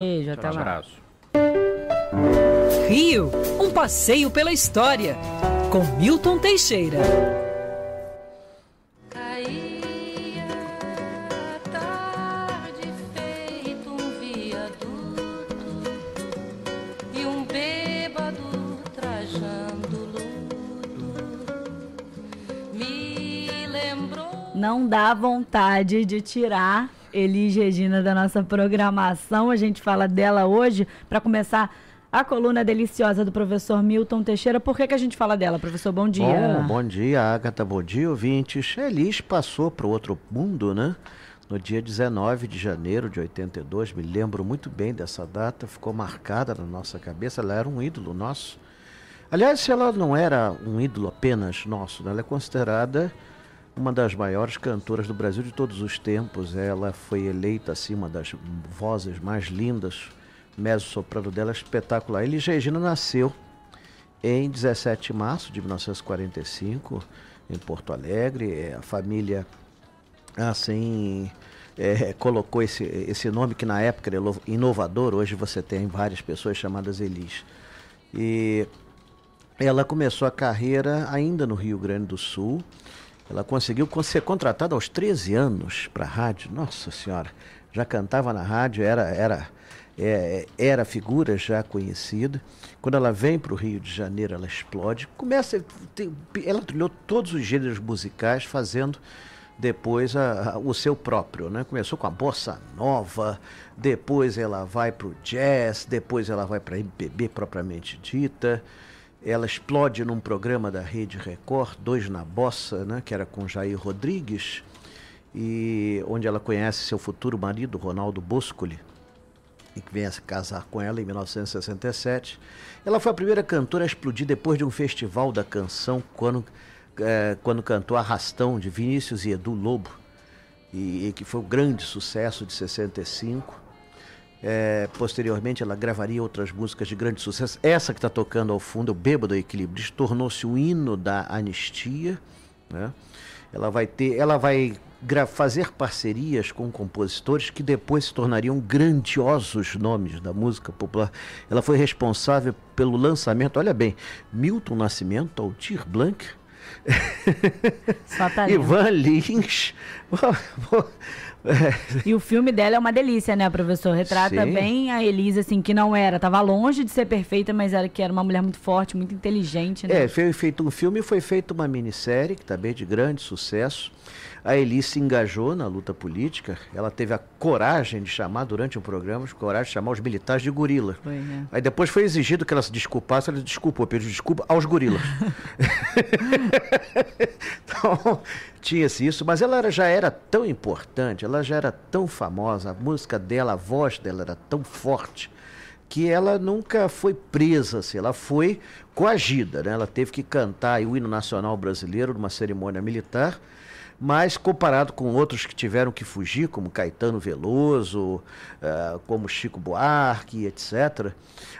Beijo, até Um lá. abraço. Rio, um passeio pela história, com Milton Teixeira. Caía a tarde feito um viaduto e um bêbado trajando luto me lembrou. Não dá vontade de tirar Elis Regina da nossa programação. A gente fala dela hoje para começar a coluna deliciosa do professor Milton Teixeira. Por que, que a gente fala dela, professor? Bom dia. Bom, bom dia, Agatha. Bom dia, ouvintes. Elis passou para o outro mundo, né? No dia 19 de janeiro de 82, me lembro muito bem dessa data, ficou marcada na nossa cabeça, ela era um ídolo nosso. Aliás, ela não era um ídolo apenas nosso, né? ela é considerada uma das maiores cantoras do Brasil de todos os tempos. Ela foi eleita assim uma das vozes mais lindas, mezzo-soprano dela espetacular. Elis Regina nasceu em 17 de março de 1945, em Porto Alegre. É, A família, assim, é, colocou esse, esse nome que na época era inovador. Hoje você tem várias pessoas chamadas Elis. E ela começou a carreira ainda no Rio Grande do Sul. Ela conseguiu con- ser contratada aos 13 anos para a rádio. Nossa Senhora, já cantava na rádio, era, era, é, era figura já conhecida. Quando ela vem para o Rio de Janeiro, ela explode. Começa, tem- ela trilhou todos os gêneros musicais, fazendo depois a- a- o seu próprio, né? Começou com a bossa nova, depois ela vai para o jazz, depois ela vai para MPB propriamente dita. Ela explode num programa da Rede Record, Dois na Bossa, né? Que era com Jair Rodrigues, e onde ela conhece seu futuro marido, Ronaldo Boscoli, e que vem a se casar com ela em 1967. Ela foi a primeira cantora a explodir depois de um festival da canção, quando, eh, quando cantou Arrastão, de Vinícius e Edu Lobo, e, e que foi um grande sucesso de 65. Eh, posteriormente, ela gravaria outras músicas de grande sucesso. Essa que está tocando ao fundo, o Bêbado Equilíbrio, tornou-se o hino da anistia. Né? Ela vai ter, ela vai fazer parcerias com compositores que depois se tornariam grandiosos nomes da música popular. Ela foi responsável pelo lançamento, olha bem, Milton Nascimento, Altir Blanc, talento. Ivan Lins. E o filme dela é uma delícia, né, professor? Retrata Sim. bem a Elisa, assim, que não era, tava longe de ser perfeita, mas era que era uma mulher muito forte, muito inteligente, né? É, foi feito um filme e foi feita uma minissérie, que também é de grande sucesso. A Elis se engajou na luta política. Ela teve a coragem de chamar, durante um programa, a coragem de chamar os militares de gorila. Foi, né? Aí depois foi exigido que ela se desculpasse, ela desculpou, pediu desculpa aos gorilas. então, tinha-se isso, mas ela já era tão importante, ela já era tão famosa, a música dela, a voz dela era tão forte, que ela nunca foi presa, assim, ela foi coagida, né? Ela teve que cantar o hino nacional brasileiro numa cerimônia militar, mas comparado com outros que tiveram que fugir, como Caetano Veloso, ah, como Chico Buarque, etc.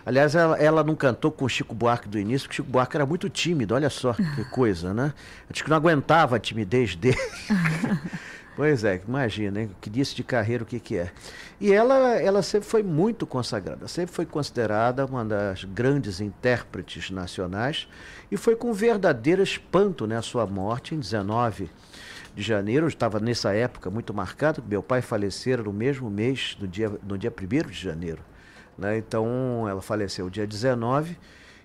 Aliás, ela, ela não cantou com Chico Buarque do início, porque Chico Buarque era muito tímido, olha só que coisa, né? Acho que não aguentava a timidez dele. Pois é, imagina, hein? Que disse de carreira o que, que é. E ela, ela sempre foi muito consagrada, sempre foi considerada uma das grandes intérpretes nacionais e foi com verdadeiro espanto né, a sua morte em 19 de janeiro. Eu estava nessa época muito marcado, meu pai falecera no mesmo mês, no dia, no dia 1 de janeiro. Né? Então ela faleceu dia 19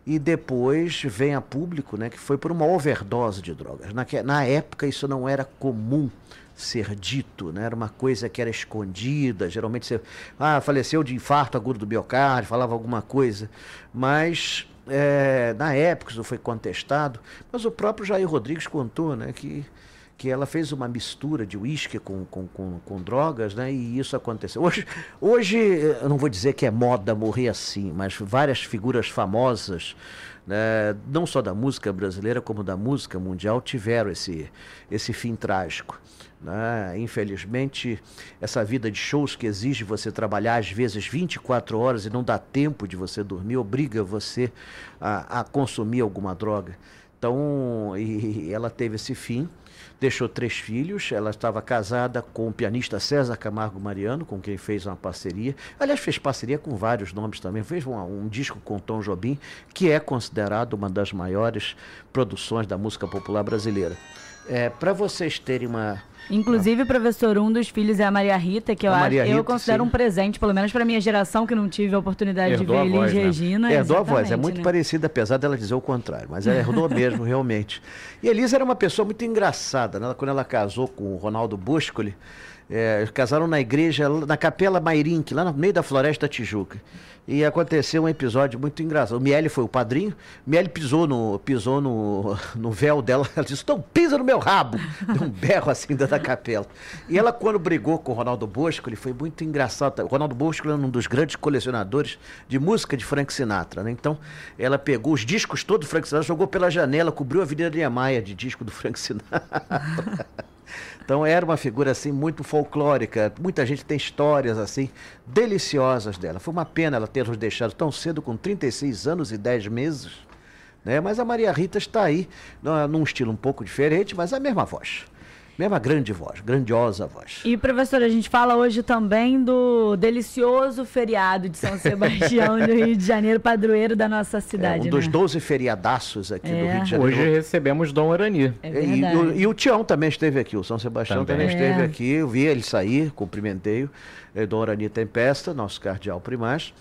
e depois vem a público né, que foi por uma overdose de drogas. Na, na época isso não era comum ser dito, né? era uma coisa que era escondida, geralmente você ah, faleceu de infarto agudo do miocárdio, falava alguma coisa, mas é, na época isso foi contestado, mas o próprio Jair Rodrigues contou né, que que ela fez uma mistura de uísque com, com, com, com, drogas, né? E isso aconteceu. Hoje, hoje, eu não vou dizer que é moda morrer assim, mas várias figuras famosas, né? não só da música brasileira, como da música mundial, tiveram esse, esse fim trágico. Né? Infelizmente, essa vida de shows que exige você trabalhar às vezes 24 horas e não dá tempo de você dormir, obriga você a, a consumir alguma droga. Então, e, ela teve esse fim, deixou três filhos. Ela estava casada com o pianista César Camargo Mariano, com quem fez uma parceria. Aliás, fez parceria com vários nomes também. Fez um, um disco com Tom Jobim, que é considerado uma das maiores produções da música popular brasileira. É, Para vocês terem uma, Inclusive, professor, um dos filhos é a Maria Rita, que eu, acho, Maria eu Rita, considero sim. um presente, pelo menos para minha geração, que não tive a oportunidade Herdou de ver Elis né? Regina. Herdou a voz, é muito né? parecida, apesar dela dizer o contrário, mas ela herdou mesmo, realmente. E Elisa era uma pessoa muito engraçada, né? quando ela casou com o Ronaldo Buscoli, é, casaram na igreja, na Capela Mairink, lá no meio da Floresta Tijuca. E aconteceu um episódio muito engraçado. O Miele foi o padrinho, Miele pisou no, pisou no, no véu dela, ela disse, então pisa no meu rabo! Deu um berro assim da capela. E ela, quando brigou com o Ronaldo Bosco, foi muito engraçado. O Ronaldo Bosco era um dos grandes colecionadores de música de Frank Sinatra, né? Então, ela pegou os discos todos do Frank Sinatra, jogou pela janela, cobriu a Avenida Niemeyer de disco do Frank Sinatra. Então era uma figura assim muito folclórica. Muita gente tem histórias assim deliciosas dela. Foi uma pena ela ter nos deixado tão cedo, com 36 anos e 10 meses. Né? Mas a Maria Rita está aí, num num estilo um pouco diferente, mas a mesma voz. Mesma grande voz, grandiosa voz. E, professor, a gente fala hoje também do delicioso feriado de São Sebastião do Rio de Janeiro, padroeiro da nossa É, cidade, um dos né? 12 feriadaços aqui do É. Rio de Janeiro. Hoje recebemos Dom Arani. É E, o- e o Tião também esteve aqui, o São Sebastião também, Também. esteve É. aqui. Eu vi ele sair, cumprimentei-o. É, Dom Arani Tempesta, nosso cardeal primaz.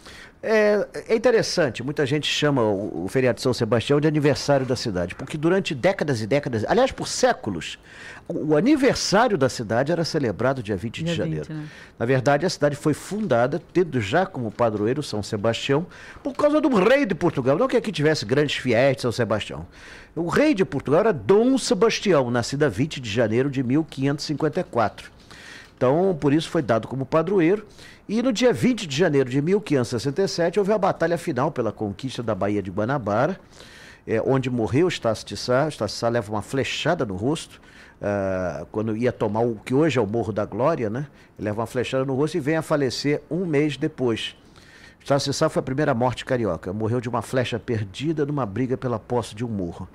É, é interessante, muita gente chama o, o feriado de São Sebastião de aniversário da cidade, porque durante décadas e décadas, aliás, por séculos, o, o aniversário da cidade era celebrado dia 20 de Dia janeiro. 20, né? Na verdade, a cidade foi fundada, tendo já como padroeiro São Sebastião, por causa do rei de Portugal. Não que aqui tivesse grandes fiéis de São Sebastião. O rei de Portugal era Dom Sebastião, nascido a 20 de janeiro de 1554. Então, por isso foi dado como padroeiro. E no dia 20 de janeiro de 1567 houve a batalha final pela conquista da Baía de Guanabara, eh, onde morreu Estácio de Sá. Estácio de Sá leva uma flechada no rosto, ah, quando ia tomar o que hoje é o Morro da Glória, né? Ele leva uma flechada no rosto e vem a falecer um mês depois. Estácio de Sá foi a primeira morte carioca. Morreu de uma flecha perdida numa briga pela posse de um morro.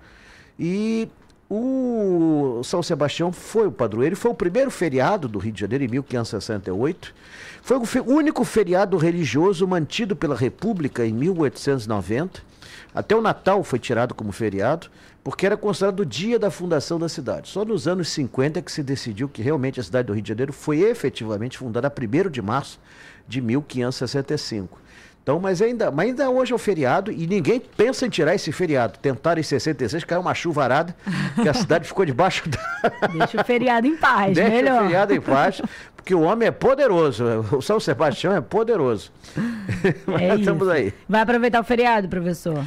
E o São Sebastião foi o padroeiro, foi o primeiro feriado do Rio de Janeiro em 1568. Foi o único feriado religioso mantido pela República em 1890. Até o Natal foi tirado como feriado, porque era considerado o dia da fundação da cidade. Só nos anos 50 que se decidiu que realmente a cidade do Rio de Janeiro foi efetivamente fundada a 1 de março de 1565. Então, mas ainda, mas ainda hoje é o feriado e ninguém pensa em tirar esse feriado. Tentaram em 66, caiu uma chuvarada, que a cidade ficou debaixo da. Deixa o feriado em paz, Deixa melhor. o feriado em paz, porque o homem é poderoso. O São Sebastião é poderoso. Mas É estamos isso. aí. Vai aproveitar o feriado, professor?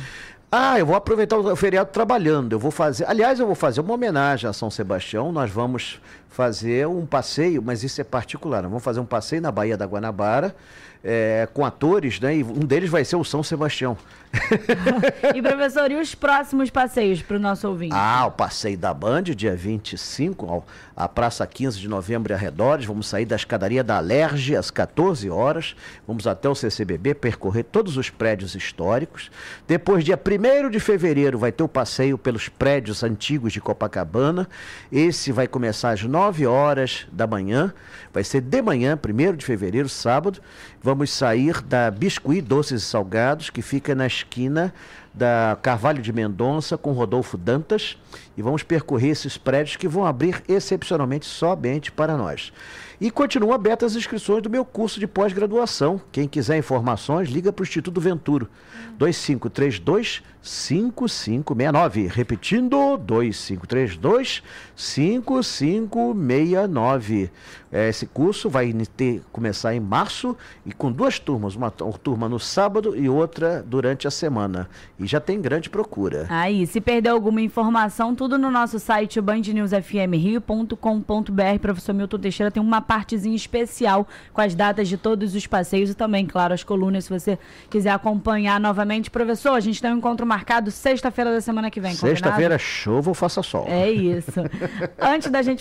Ah, eu vou aproveitar o feriado trabalhando. Eu vou fazer. Aliás, eu vou fazer uma homenagem a São Sebastião. Nós vamos fazer um passeio, mas isso é particular. Nós vamos fazer um passeio na Baía da Guanabara. eh, com atores, né? E um deles vai ser o São Sebastião. E, professor, e os próximos passeios para o nosso ouvinte? Ah, o passeio da Band, dia 25, ao, à Praça 15 de Novembro e arredores. Vamos sair da escadaria da Alerge às 14 horas. Vamos até o CCBB, percorrer todos os prédios históricos. Depois, dia 1 de fevereiro, vai ter o passeio pelos prédios antigos de Copacabana. Esse vai começar às 9 horas da manhã. Vai ser de manhã, 1 de fevereiro, sábado. Vamos sair da Biscuit Doces e Salgados, que fica na esquina da Carvalho de Mendonça com Rodolfo Dantas e vamos percorrer esses prédios que vão abrir excepcionalmente somente para nós. E continuam abertas as inscrições do meu curso de pós-graduação. Quem quiser informações, liga para o Instituto Venturo. 2532 5569. Repetindo, 2532 5569. É, Esse curso vai ter, começar em março e com duas turmas, uma turma no sábado e outra durante a semana. E já tem grande procura. Aí, se perdeu alguma informação, tudo no nosso site bandnewsfmrio.com.br. Professor Milton Teixeira tem uma partezinha especial com as datas de todos os passeios e também, claro, as colunas, se você quiser acompanhar novamente. Professor, a gente tem um encontro marcado sexta-feira da semana que vem? Sexta-feira, chova ou faça sol. É isso. Antes da gente